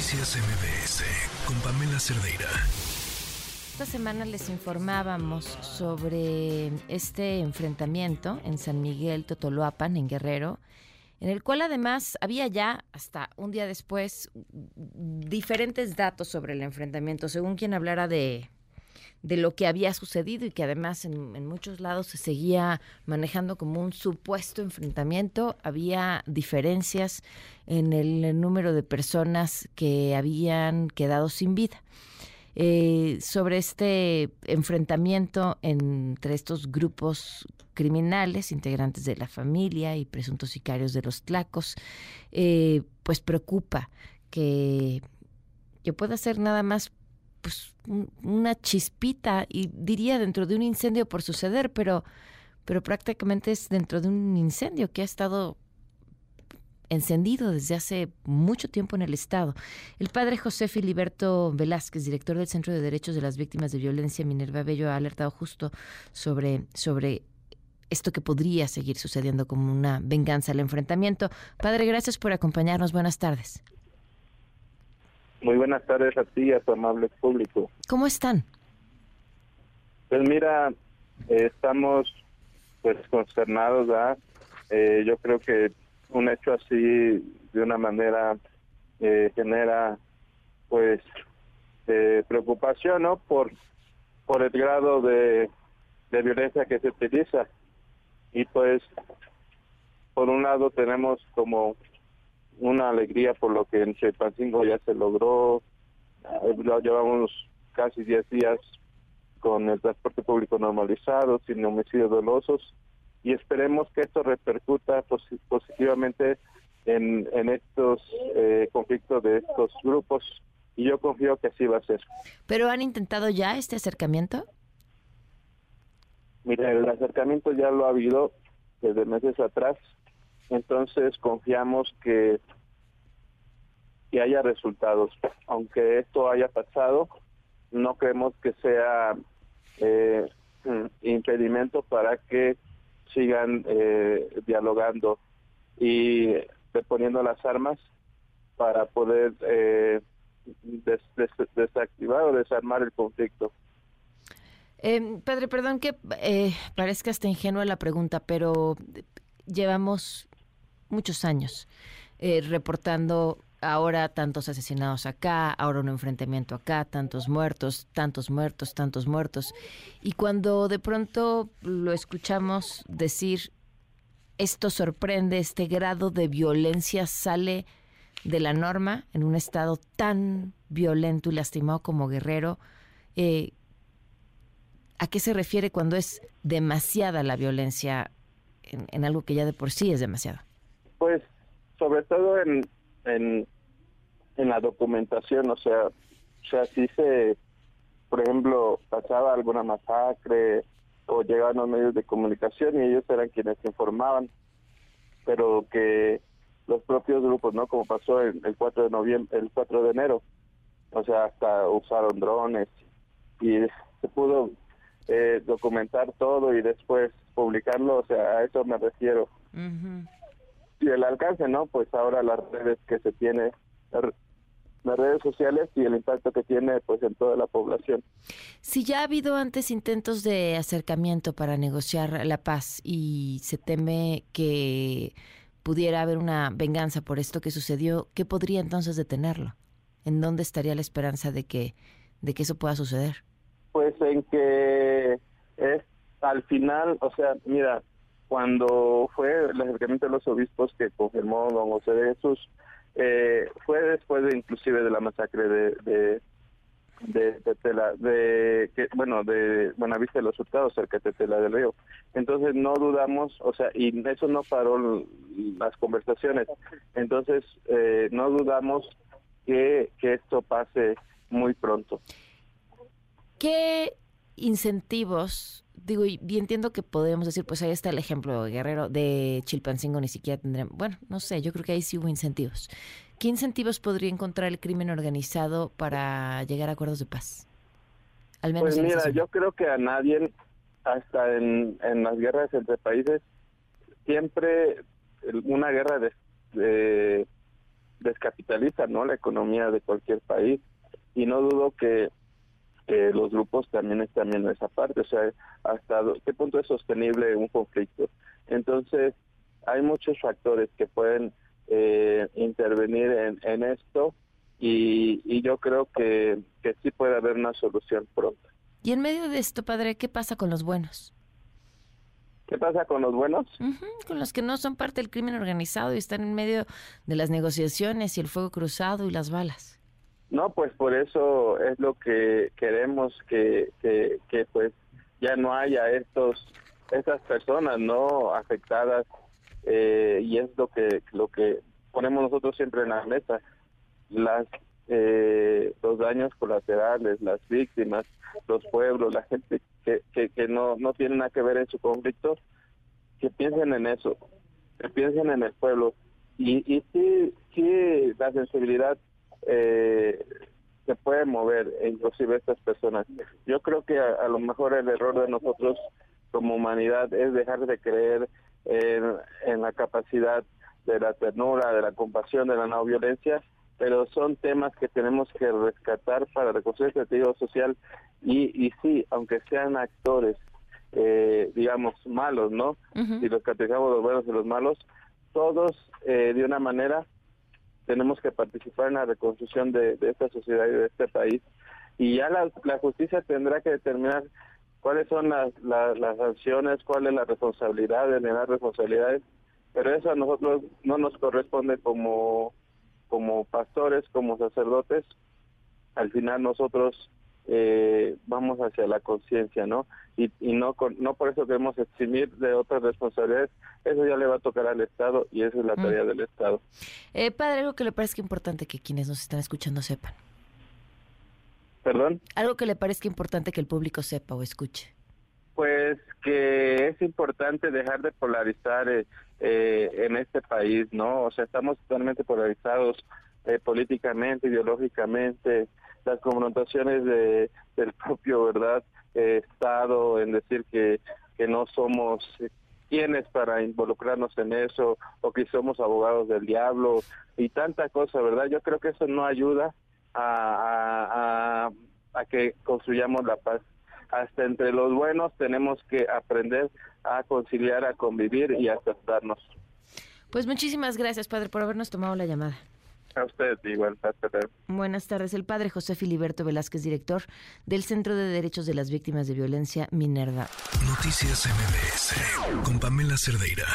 Noticias MBS con Pamela Cerdeira. Esta semana les informábamos sobre este enfrentamiento en San Miguel Totoloapan, en Guerrero, en el cual además había ya, hasta un día después, diferentes datos sobre el enfrentamiento, según quien hablara de de lo que había sucedido y que además en, muchos lados se seguía manejando como un supuesto enfrentamiento. Había diferencias en el número de personas que habían quedado sin vida. Eh, sobre este enfrentamiento entre estos grupos criminales, integrantes de la familia y presuntos sicarios de los tlacos, eh, pues preocupa que, que pueda ser nada más pues una chispita y diría dentro de un incendio por suceder, pero pero prácticamente es dentro de un incendio que ha estado encendido desde hace mucho tiempo en el Estado. El padre José Filiberto Velázquez, director del Centro de Derechos de las Víctimas de Violencia Minerva Bello, ha alertado justo sobre, sobre esto que podría seguir sucediendo como una venganza al enfrentamiento. Padre, gracias por acompañarnos. Buenas tardes. Muy buenas tardes a ti y a tu amable público. ¿Cómo están? Pues mira, eh, estamos pues consternados, ¿verdad? Eh, yo creo que un hecho así de una manera eh, genera pues preocupación, ¿no? Por por el grado de, de violencia que se utiliza y pues por un lado tenemos como una alegría por lo que en Chilpancingo ya se logró. Eh, llevamos casi 10 días con el transporte público normalizado, sin homicidios dolosos, y esperemos que esto repercuta positivamente en, en estos eh, conflictos de estos grupos, y yo confío que así va a ser. ¿Pero han intentado ya este acercamiento? Mira, el acercamiento ya lo ha habido desde meses atrás, entonces confiamos que, que haya resultados. Aunque esto haya pasado, no creemos que sea eh, impedimento para que sigan eh, dialogando y poniendo las armas para poder eh, desactivar o desarmar el conflicto. Eh, padre, perdón que eh, parezca hasta ingenua la pregunta, pero llevamos muchos años eh, reportando ahora tantos asesinados acá, ahora un enfrentamiento acá, tantos muertos, tantos muertos, tantos muertos. Y cuando de pronto lo escuchamos decir, esto sorprende, este grado de violencia sale de la norma en un estado tan violento y lastimado como Guerrero, eh, ¿a qué se refiere cuando es demasiada la violencia en algo que ya de por sí es demasiado? Pues sobre todo en, en, la documentación, o sea, o sea, si se, por ejemplo, pasaba alguna masacre o llegaban los medios de comunicación y ellos eran quienes informaban, pero que los propios grupos, ¿no? Como pasó el, el 4 de noviembre, el 4 de enero, o sea, hasta usaron drones y se pudo eh, documentar todo y después publicarlo, o sea, a eso me refiero y el alcance, ¿no? Pues ahora las redes que se tiene, las redes sociales y el impacto que tiene pues en toda la población. Si ya ha habido antes intentos de acercamiento para negociar la paz y se teme que pudiera haber una venganza por esto que sucedió, ¿qué podría entonces detenerlo? ¿En dónde estaría la esperanza de que de que eso pueda suceder? Pues en que es al final, o sea, mira, cuando fue el acercamiento de los obispos que confirmó don José de Jesús, eh, fue después de inclusive de la masacre de, de de Tetela, de que bueno de Buenavista de los Hurtados cerca de Tetela del Río. Entonces no dudamos o sea y eso no paró las conversaciones. Entonces eh, no dudamos que, que esto pase muy pronto. Qué incentivos digo, y, entiendo que podemos decir, pues ahí está el ejemplo Guerrero de Chilpancingo, ni siquiera tendremos, bueno, no sé, yo creo que ahí sí hubo incentivos. ¿Qué incentivos podría encontrar el crimen organizado para llegar a acuerdos de paz? Al menos pues mira, yo creo que a nadie, hasta en, en las guerras entre países, siempre una guerra de, descapitaliza no la economía de cualquier país y no dudo que los grupos también están viendo esa parte, o sea, hasta qué punto es sostenible un conflicto. Entonces, hay muchos factores que pueden eh, intervenir en, en esto y, y, yo creo que, que sí puede haber una solución pronto. Y en medio de esto, padre, ¿qué pasa con los buenos? ¿Qué pasa con los buenos? con los que no son parte del crimen organizado y están en medio de las negociaciones y el fuego cruzado y las balas. No, pues por eso es lo que queremos que, que, que pues ya no haya estos estas personas no afectadas eh, y es lo que lo que ponemos nosotros siempre en la mesa. Las eh, los daños colaterales las víctimas los pueblos la gente que, que, no no tiene nada que ver en su conflicto que piensen en eso que piensen en el pueblo. Y y sí sí la sensibilidad eh, se puede mover, inclusive estas personas. Yo creo que a, lo mejor el error de nosotros como humanidad es dejar de creer en, la capacidad de la ternura, de la compasión, de la no violencia, pero son temas que tenemos que rescatar para reconstruir el sentido social y, y sí, aunque sean actores, eh, digamos, malos, ¿no? Si los categorizamos los buenos y los malos, todos eh, de una manera tenemos que participar en la reconstrucción de, esta sociedad y de este país. Y ya la, justicia tendrá que determinar cuáles son las, las, sanciones, cuál es la responsabilidad, las responsabilidades, pero eso a nosotros no nos corresponde como, como pastores, como sacerdotes. Al final nosotros eh, vamos hacia la conciencia, ¿no? Y, y no, no por eso queremos eximir de otras responsabilidades, eso ya le va a tocar al Estado y esa es la tarea del Estado. Eh, padre, algo que le parezca importante que quienes nos están escuchando sepan. ¿Perdón? Algo que le parezca importante que el público sepa o escuche. Pues que es importante dejar de polarizar eh, eh, en este país, ¿no? O sea, estamos totalmente polarizados eh, políticamente, ideológicamente, las confrontaciones de, del propio, ¿verdad?, Estado en decir que, que no somos quienes para involucrarnos en eso o que somos abogados del diablo y tanta cosa, ¿verdad? Yo creo que eso no ayuda a, a, que construyamos la paz. Hasta entre los buenos tenemos que aprender a conciliar, a convivir y a aceptarnos. Pues muchísimas gracias, padre, por habernos tomado la llamada. A usted, igual. Buenas tardes. El padre José Filiberto Velázquez, director del Centro de Derechos de las Víctimas de Violencia, Minerva. Noticias MBS con Pamela Cerdeira.